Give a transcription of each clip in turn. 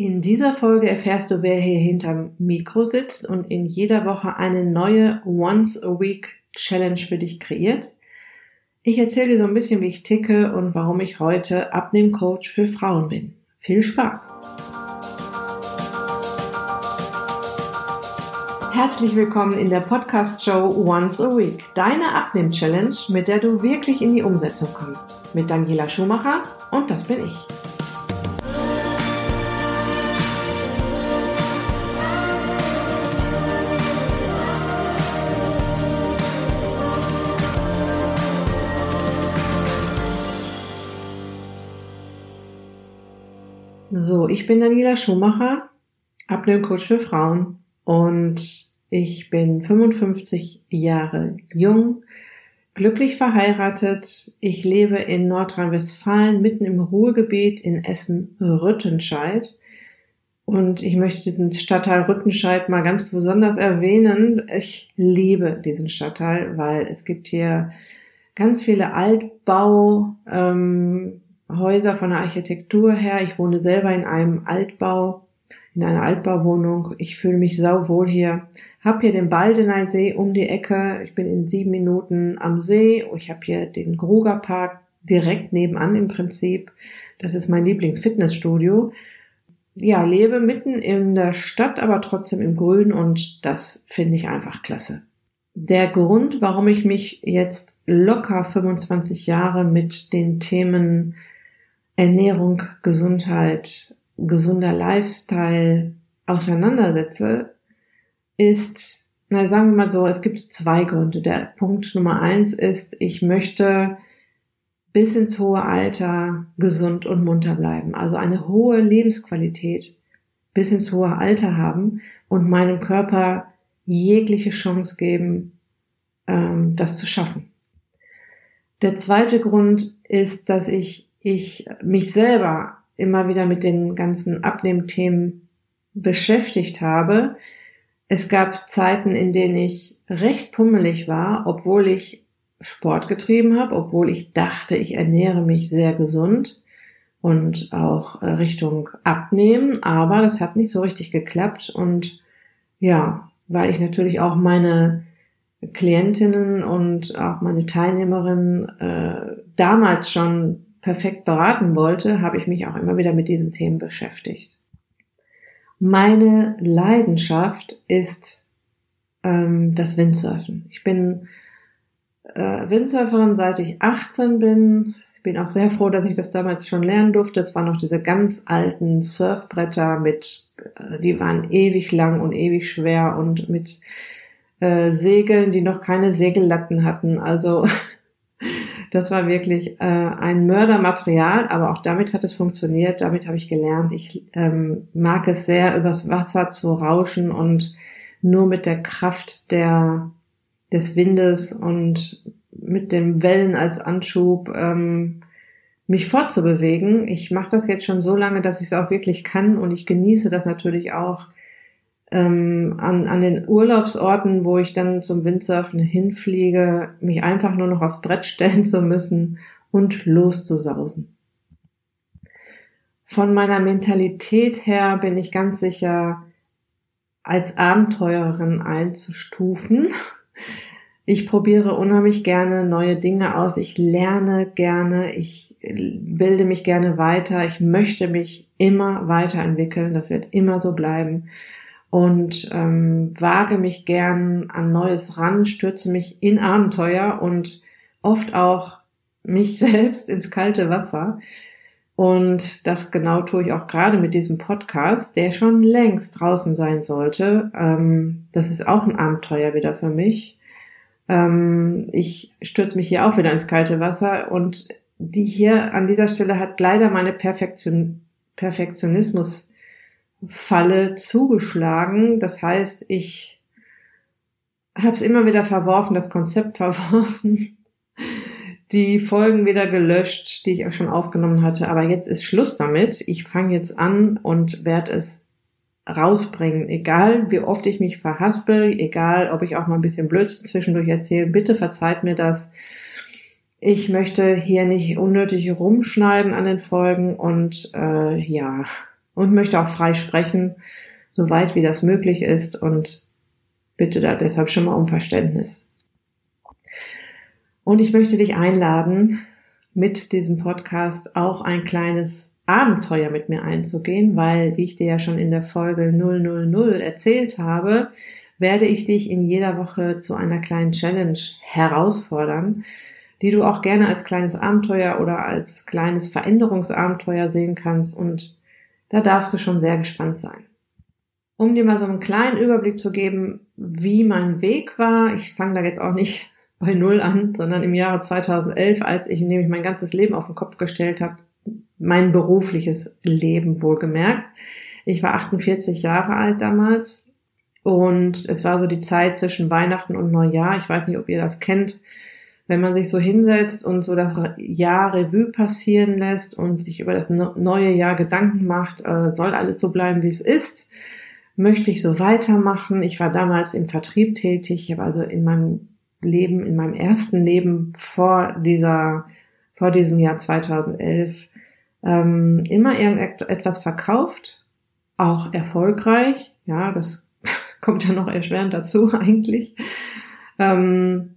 In dieser Folge erfährst du, wer hier hinterm Mikro sitzt und in jeder Woche eine neue Once a Week Challenge für dich kreiert. Ich erzähle dir so ein bisschen, wie ich ticke und warum ich heute Abnehmcoach für Frauen bin. Viel Spaß! Herzlich willkommen in der Podcast-Show Once a Week, deine Abnehm-Challenge, mit der du wirklich in die Umsetzung kommst. Mit Daniela Schumacher und das bin ich. So, ich bin Daniela Schumacher, Abnehmcoach für Frauen und ich bin 55 Jahre jung, glücklich verheiratet. Ich lebe in Nordrhein-Westfalen, mitten im Ruhrgebiet in Essen-Rüttenscheid. Und ich möchte diesen Stadtteil Rüttenscheid mal ganz besonders erwähnen. Ich liebe diesen Stadtteil, weil es gibt hier ganz viele Altbau, ähm, Häuser von der Architektur her. Ich wohne selber in einem Altbau, in einer Altbauwohnung. Ich fühle mich sauwohl hier. Hab hier den Baldener See um die Ecke. Ich bin in sieben Minuten am See. Ich habe hier den Gruger Park direkt nebenan im Prinzip. Das ist mein Lieblingsfitnessstudio. Ja, lebe mitten in der Stadt, aber trotzdem im Grün und das finde ich einfach klasse. Der Grund, warum ich mich jetzt locker 25 Jahre mit den Themen Ernährung, Gesundheit, gesunder Lifestyle auseinandersetze, ist, na sagen wir mal so, es gibt zwei Gründe. Der Punkt Nummer eins ist, ich möchte bis ins hohe Alter gesund und munter bleiben. Also eine hohe Lebensqualität bis ins hohe Alter haben und meinem Körper jegliche Chance geben, ähm, das zu schaffen. Der zweite Grund ist, dass ich ich mich selber immer wieder mit den ganzen Abnehmthemen beschäftigt habe. Es gab Zeiten, in denen ich recht pummelig war, obwohl ich Sport getrieben habe, obwohl ich dachte, ich ernähre mich sehr gesund und auch Richtung Abnehmen, aber das hat nicht so richtig geklappt und ja, weil ich natürlich auch meine Klientinnen und auch meine Teilnehmerinnen äh, damals schon perfekt beraten wollte, habe ich mich auch immer wieder mit diesen Themen beschäftigt. Meine Leidenschaft ist ähm, das Windsurfen. Ich bin äh, Windsurferin seit ich 18 bin. Ich bin auch sehr froh, dass ich das damals schon lernen durfte. Es waren noch diese ganz alten Surfbretter mit, äh, die waren ewig lang und ewig schwer und mit äh, Segeln, die noch keine Segellatten hatten. Also Das war wirklich äh, ein Mördermaterial, aber auch damit hat es funktioniert. Damit habe ich gelernt. Ich ähm, mag es sehr, übers Wasser zu rauschen und nur mit der Kraft der des Windes und mit den Wellen als Anschub ähm, mich fortzubewegen. Ich mache das jetzt schon so lange, dass ich es auch wirklich kann und ich genieße das natürlich auch ähm, an, an den Urlaubsorten, wo ich dann zum Windsurfen hinfliege, mich einfach nur noch aufs Brett stellen zu müssen und loszusausen. Von meiner Mentalität her bin ich ganz sicher als Abenteurerin einzustufen. Ich probiere unheimlich gerne neue Dinge aus. Ich lerne gerne. Ich bilde mich gerne weiter. Ich möchte mich immer weiterentwickeln. Das wird immer so bleiben und ähm, wage mich gern an Neues ran, stürze mich in Abenteuer und oft auch mich selbst ins kalte Wasser. Und das genau tue ich auch gerade mit diesem Podcast, der schon längst draußen sein sollte. Ähm, das ist auch ein Abenteuer wieder für mich. Ähm, ich stürze mich hier auch wieder ins kalte Wasser und die hier an dieser Stelle hat leider meine Perfektion, Perfektionismus Falle zugeschlagen. Das heißt, ich habe es immer wieder verworfen, das Konzept verworfen, die Folgen wieder gelöscht, die ich auch schon aufgenommen hatte. Aber jetzt ist Schluss damit. Ich fange jetzt an und werde es rausbringen. Egal, wie oft ich mich verhaspel, egal, ob ich auch mal ein bisschen Blödsinn zwischendurch erzähle, bitte verzeiht mir das. Ich möchte hier nicht unnötig rumschneiden an den Folgen und äh, ja, und möchte auch frei sprechen, soweit wie das möglich ist und bitte da deshalb schon mal um Verständnis. Und ich möchte dich einladen, mit diesem Podcast auch ein kleines Abenteuer mit mir einzugehen, weil, wie ich dir ja schon in der Folge 000 erzählt habe, werde ich dich in jeder Woche zu einer kleinen Challenge herausfordern, die du auch gerne als kleines Abenteuer oder als kleines Veränderungsabenteuer sehen kannst und da darfst du schon sehr gespannt sein. Um dir mal so einen kleinen Überblick zu geben, wie mein Weg war, ich fange da jetzt auch nicht bei Null an, sondern im Jahre 2011, als ich nämlich mein ganzes Leben auf den Kopf gestellt habe, mein berufliches Leben wohlgemerkt. Ich war 48 Jahre alt damals und es war so die Zeit zwischen Weihnachten und Neujahr. Ich weiß nicht, ob ihr das kennt wenn man sich so hinsetzt und so das Jahr Revue passieren lässt und sich über das neue Jahr Gedanken macht, äh, soll alles so bleiben, wie es ist? Möchte ich so weitermachen? Ich war damals im Vertrieb tätig. Ich habe also in meinem Leben, in meinem ersten Leben vor dieser, vor diesem Jahr 2011 ähm, immer irgendetwas verkauft, auch erfolgreich. Ja, das kommt ja noch erschwerend dazu eigentlich. Ähm,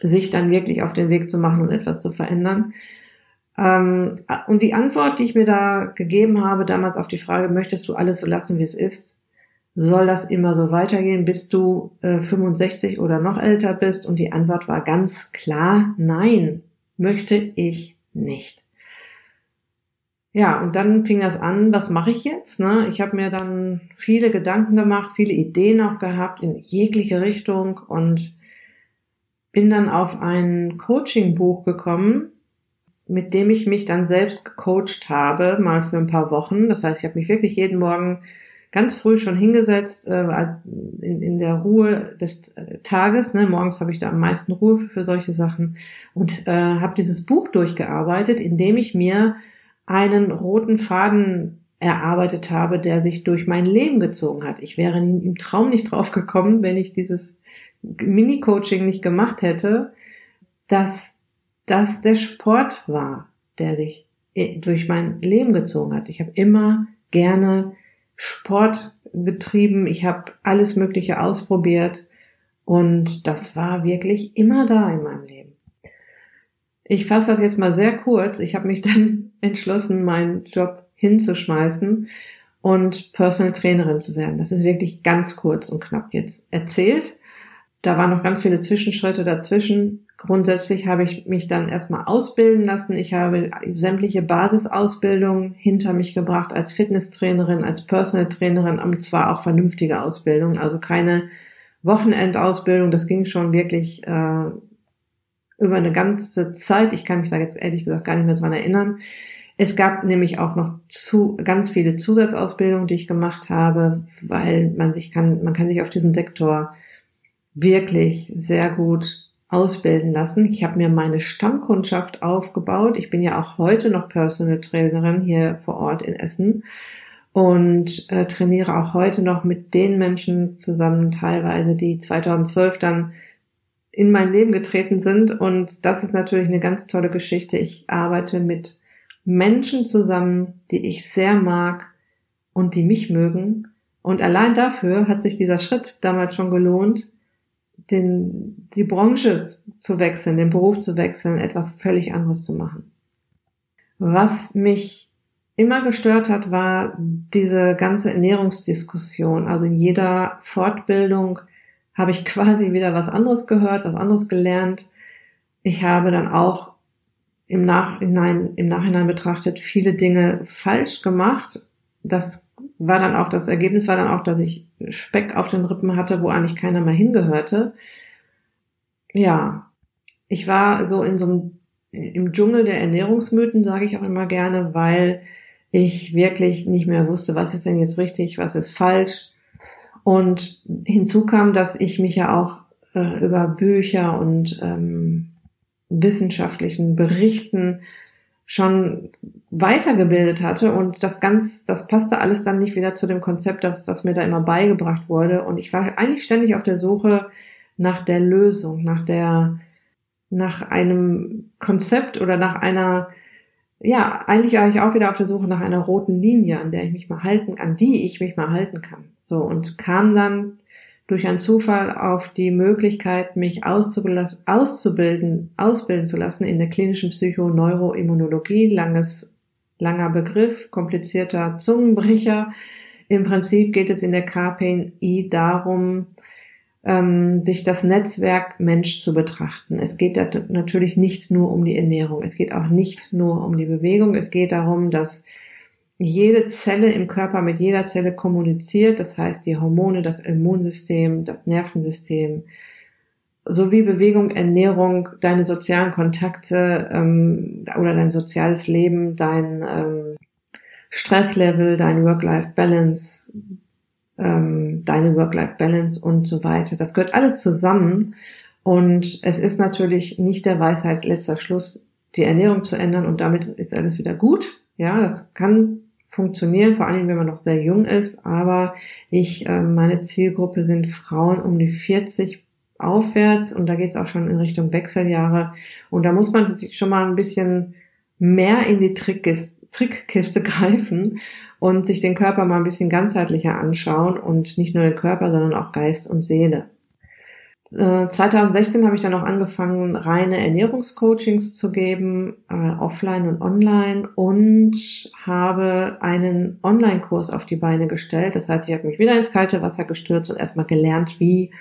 sich dann wirklich auf den Weg zu machen und etwas zu verändern. Ähm, und die Antwort, die ich mir da gegeben habe, damals auf die Frage, möchtest du alles so lassen, wie es ist? Soll das immer so weitergehen, bis du äh, 65 oder noch älter bist? Und die Antwort war ganz klar, nein, möchte ich nicht. Ja, und dann fing das an, was mache ich jetzt? Ne? Ich habe mir dann viele Gedanken gemacht, viele Ideen auch gehabt in jegliche Richtung und bin dann auf ein Coaching-Buch gekommen, mit dem ich mich dann selbst gecoacht habe, mal für ein paar Wochen. Das heißt, ich habe mich wirklich jeden Morgen ganz früh schon hingesetzt, äh, in, in der Ruhe des äh, Tages. Ne? Morgens habe ich da am meisten Ruhe für, für solche Sachen und äh, habe dieses Buch durchgearbeitet, indem ich mir einen roten Faden erarbeitet habe, der sich durch mein Leben gezogen hat. Ich wäre im Traum nicht drauf gekommen, wenn ich dieses Mini-Coaching nicht gemacht hätte, dass das der Sport war, der sich durch mein Leben gezogen hat. Ich habe immer gerne Sport getrieben, ich habe alles Mögliche ausprobiert und das war wirklich immer da in meinem Leben. Ich fasse das jetzt mal sehr kurz. Ich habe mich dann entschlossen, meinen Job hinzuschmeißen und Personal Trainerin zu werden. Das ist wirklich ganz kurz und knapp jetzt erzählt. Da waren noch ganz viele Zwischenschritte dazwischen. Grundsätzlich habe ich mich dann erstmal ausbilden lassen. Ich habe sämtliche Basisausbildungen hinter mich gebracht als Fitnesstrainerin, als Personal Trainerin, und zwar auch vernünftige Ausbildung, also keine Wochenendausbildung. Das ging schon wirklich äh, über eine ganze Zeit. Ich kann mich da jetzt ehrlich gesagt gar nicht mehr dran erinnern. Es gab nämlich auch noch zu, ganz viele Zusatzausbildungen, die ich gemacht habe, weil man sich kann, man kann sich auf diesem Sektor wirklich sehr gut ausbilden lassen. Ich habe mir meine Stammkundschaft aufgebaut. Ich bin ja auch heute noch Personal Trainerin hier vor Ort in Essen und äh, trainiere auch heute noch mit den Menschen zusammen teilweise, die 2012 dann in mein Leben getreten sind. Und das ist natürlich eine ganz tolle Geschichte. Ich arbeite mit Menschen zusammen, die ich sehr mag und die mich mögen. Und allein dafür hat sich dieser Schritt damals schon gelohnt, den, die Branche zu wechseln, den Beruf zu wechseln, etwas völlig anderes zu machen. Was mich immer gestört hat, war diese ganze Ernährungsdiskussion. Also in jeder Fortbildung habe ich quasi wieder was anderes gehört, was anderes gelernt. Ich habe dann auch im Nachhinein, im Nachhinein betrachtet viele Dinge falsch gemacht. Das war dann auch, das Ergebnis war dann auch, dass ich Speck auf den Rippen hatte, wo eigentlich keiner mehr hingehörte. Ja, ich war so in so einem, im Dschungel der Ernährungsmythen, sage ich auch immer gerne, weil ich wirklich nicht mehr wusste, was ist denn jetzt richtig, was ist falsch. Und hinzu kam, dass ich mich ja auch äh, über Bücher und ähm, wissenschaftlichen Berichten schon weitergebildet hatte und das ganz, das passte alles dann nicht wieder zu dem Konzept, das, was mir da immer beigebracht wurde. Und ich war eigentlich ständig auf der Suche nach der Lösung, nach der, nach einem Konzept oder nach einer ja, eigentlich war ich auch wieder auf der Suche nach einer roten Linie, an der ich mich mal halten, an die ich mich mal halten kann. So, und kam dann durch einen Zufall auf die Möglichkeit, mich auszubilden, ausbilden zu lassen in der klinischen Psychoneuroimmunologie, langes, langer Begriff, komplizierter Zungenbrecher. Im Prinzip geht es in der KPNI darum, ähm, sich das Netzwerk Mensch zu betrachten. Es geht natürlich nicht nur um die Ernährung, es geht auch nicht nur um die Bewegung, es geht darum, dass jede Zelle im Körper mit jeder Zelle kommuniziert, das heißt die Hormone, das Immunsystem, das Nervensystem, sowie Bewegung, Ernährung, deine sozialen Kontakte ähm, oder dein soziales Leben, dein ähm, Stresslevel, dein Work-Life-Balance, ähm, deine Work-Life-Balance und so weiter. Das gehört alles zusammen. Und es ist natürlich nicht der Weisheit letzter Schluss, die Ernährung zu ändern und damit ist alles wieder gut. Ja, das kann funktionieren, vor allem wenn man noch sehr jung ist. Aber ich, äh, meine Zielgruppe sind Frauen um die 40 aufwärts und da geht's auch schon in Richtung Wechseljahre. Und da muss man sich schon mal ein bisschen mehr in die Trickkiste, Trickkiste greifen und sich den Körper mal ein bisschen ganzheitlicher anschauen und nicht nur den Körper, sondern auch Geist und Seele. 2016 äh, habe ich dann auch angefangen, reine Ernährungscoachings zu geben, äh, offline und online und habe einen Online-Kurs auf die Beine gestellt. Das heißt, ich habe mich wieder ins kalte Wasser gestürzt und erstmal gelernt, wie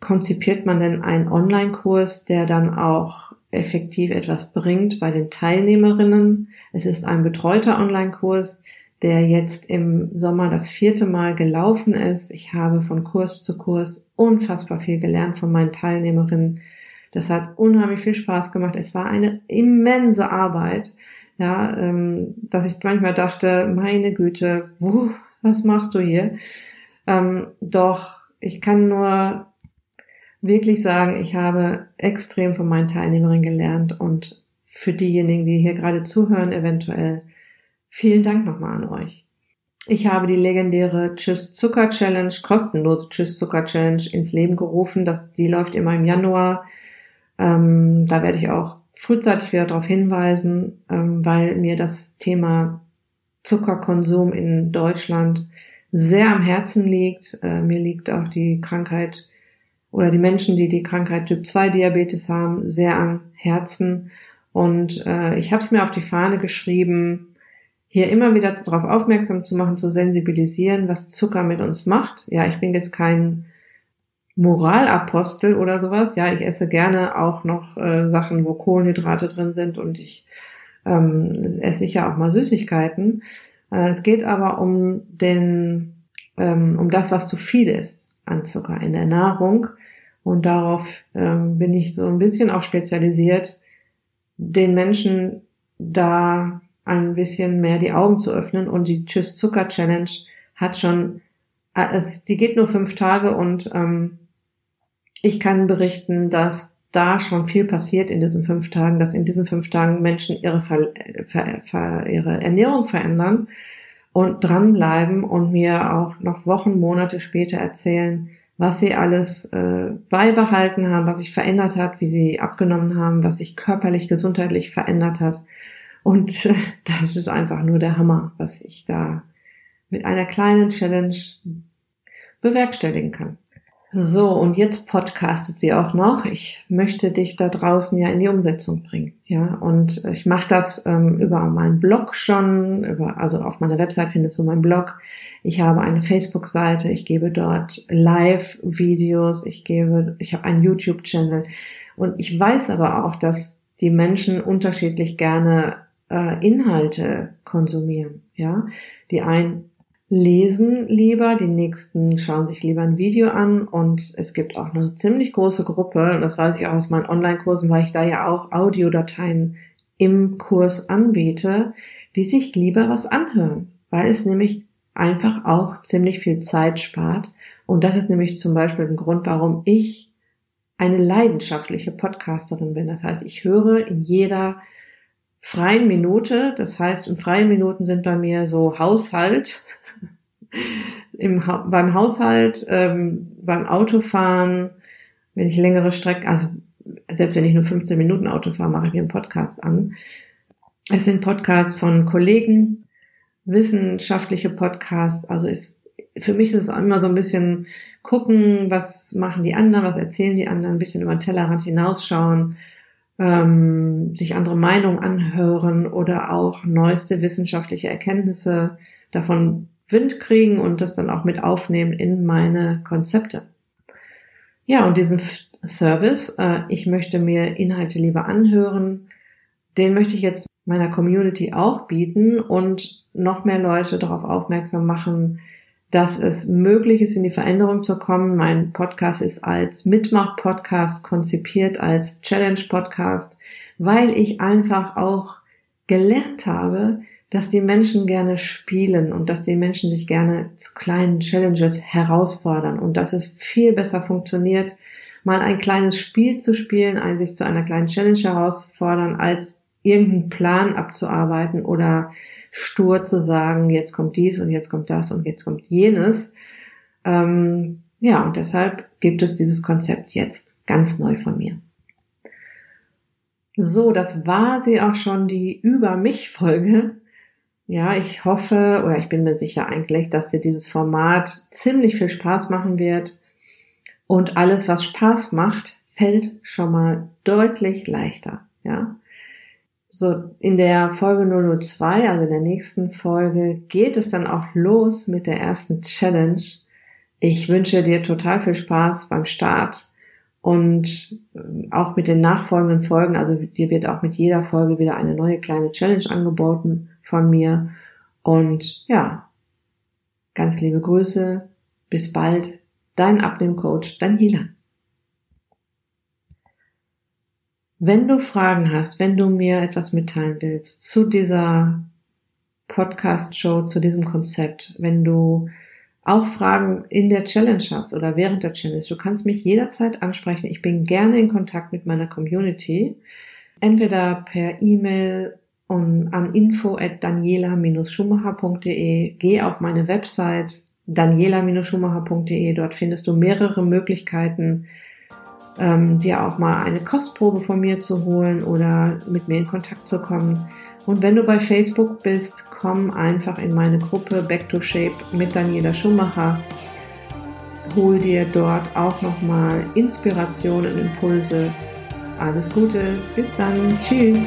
konzipiert man denn einen Online-Kurs, der dann auch effektiv etwas bringt bei den Teilnehmerinnen. Es ist ein betreuter Online-Kurs, der jetzt im Sommer das vierte Mal gelaufen ist. Ich habe von Kurs zu Kurs unfassbar viel gelernt von meinen Teilnehmerinnen. Das hat unheimlich viel Spaß gemacht. Es war eine immense Arbeit, ja, ähm, dass ich manchmal dachte, meine Güte, wuh, was machst du hier? Ähm, doch ich kann nur wirklich sagen, ich habe extrem von meinen Teilnehmerinnen gelernt und für diejenigen, die hier gerade zuhören, eventuell Vielen Dank nochmal an euch. Ich habe die legendäre Tschüss Zucker Challenge, kostenlose Tschüss Zucker Challenge ins Leben gerufen. Das, die läuft immer im Januar. Ähm, da werde ich auch frühzeitig wieder darauf hinweisen, ähm, weil mir das Thema Zuckerkonsum in Deutschland sehr am Herzen liegt. Äh, mir liegt auch die Krankheit oder die Menschen, die die Krankheit Typ 2 Diabetes haben, sehr am Herzen. Und äh, ich habe es mir auf die Fahne geschrieben, hier immer wieder darauf aufmerksam zu machen, zu sensibilisieren, was Zucker mit uns macht. Ja, ich bin jetzt kein Moralapostel oder sowas. Ja, ich esse gerne auch noch äh, Sachen, wo Kohlenhydrate drin sind und ich ähm, esse sicher auch mal Süßigkeiten. Äh, es geht aber um den, ähm, um das, was zu viel ist an Zucker in der Nahrung. Und darauf ähm, bin ich so ein bisschen auch spezialisiert, den Menschen da ein bisschen mehr die Augen zu öffnen. Und die Tschüss Zucker Challenge hat schon, äh, die geht nur fünf Tage und ähm, ich kann berichten, dass da schon viel passiert in diesen fünf Tagen, dass in diesen fünf Tagen Menschen ihre, Ver, Ver, Ver, ihre Ernährung verändern und dranbleiben und mir auch noch Wochen, Monate später erzählen, was sie alles äh, beibehalten haben, was sich verändert hat, wie sie abgenommen haben, was sich körperlich, gesundheitlich verändert hat. Und äh, das ist einfach nur der Hammer, was ich da mit einer kleinen Challenge bewerkstelligen kann. So, und jetzt podcastet sie auch noch. Ich möchte dich da draußen ja in die Umsetzung bringen. Ja, und ich mache das ähm, über meinen Blog schon, über, also auf meiner Website findest du meinen Blog. Ich habe eine Facebook-Seite, ich gebe dort Live-Videos, ich gebe, ich habe einen YouTube-Channel. Und ich weiß aber auch, dass die Menschen unterschiedlich gerne äh, Inhalte konsumieren. Ja, die einen lesen lieber, die nächsten schauen sich lieber ein Video an und es gibt auch eine ziemlich große Gruppe, das weiß ich auch aus meinen Online-Kursen, weil ich da ja auch Audiodateien im Kurs anbiete, die sich lieber was anhören, weil es nämlich einfach auch ziemlich viel Zeit spart. Und das ist nämlich zum Beispiel ein Grund, warum ich eine leidenschaftliche Podcasterin bin. Das heißt, ich höre in jeder freien Minute. Das heißt, in freien Minuten sind bei mir so Haushalt, im beim Haushalt, ähm, beim Autofahren, wenn ich längere Strecken, also selbst wenn ich nur 15 Minuten Auto fahre, mache ich mir einen Podcast an. Es sind Podcasts von Kollegen, wissenschaftliche Podcasts. Also ist, für mich ist es immer so ein bisschen gucken, was machen die anderen, was erzählen die anderen, ein bisschen über den Tellerrand hinausschauen, ähm, sich andere Meinungen anhören oder auch neueste wissenschaftliche Erkenntnisse davon Wind kriegen und das dann auch mit aufnehmen in meine Konzepte. Ja, und diesen Service, äh, ich möchte mir Inhalte lieber anhören, den möchte ich jetzt meiner Community auch bieten und noch mehr Leute darauf aufmerksam machen, dass es möglich ist, in die Veränderung zu kommen. Mein Podcast ist als Mitmach-Podcast konzipiert, als Challenge-Podcast, weil ich einfach auch gelernt habe, dass die Menschen gerne spielen und dass die Menschen sich gerne zu kleinen Challenges herausfordern und dass es viel besser funktioniert, mal ein kleines Spiel zu spielen, ein sich zu einer kleinen Challenge herausfordern, als irgendeinen Plan abzuarbeiten oder stur zu sagen, jetzt kommt dies und jetzt kommt das und jetzt kommt jenes. Ähm, ja, und deshalb gibt es dieses Konzept jetzt ganz neu von mir. So, das war sie auch schon, die Über mich Folge. Ja, ich hoffe oder ich bin mir sicher eigentlich, dass dir dieses Format ziemlich viel Spaß machen wird. Und alles, was Spaß macht, fällt schon mal deutlich leichter. Ja, so in der Folge 002, also in der nächsten Folge, geht es dann auch los mit der ersten Challenge. Ich wünsche dir total viel Spaß beim Start und ähm, auch mit den nachfolgenden Folgen. Also dir wird auch mit jeder Folge wieder eine neue kleine Challenge angeboten von mir. Und ja, ganz liebe Grüße. Bis bald. Dein Abnehmcoach Daniela. Wenn du Fragen hast, wenn du mir etwas mitteilen willst zu dieser Podcast-Show, zu diesem Konzept, wenn du auch Fragen in der Challenge hast oder während der Challenge, du kannst mich jederzeit ansprechen. Ich bin gerne in Kontakt mit meiner Community. Entweder per E-Mail an info at daniela-schumacher.de. Geh auf meine Website daniela-schumacher.de. Dort findest du mehrere Möglichkeiten, ähm, dir auch mal eine Kostprobe von mir zu holen oder mit mir in Kontakt zu kommen. Und wenn du bei Facebook bist, komm einfach in meine Gruppe Back to Shape mit Daniela Schumacher. Hol dir dort auch nochmal Inspiration und Impulse. Alles Gute, bis dann, tschüss.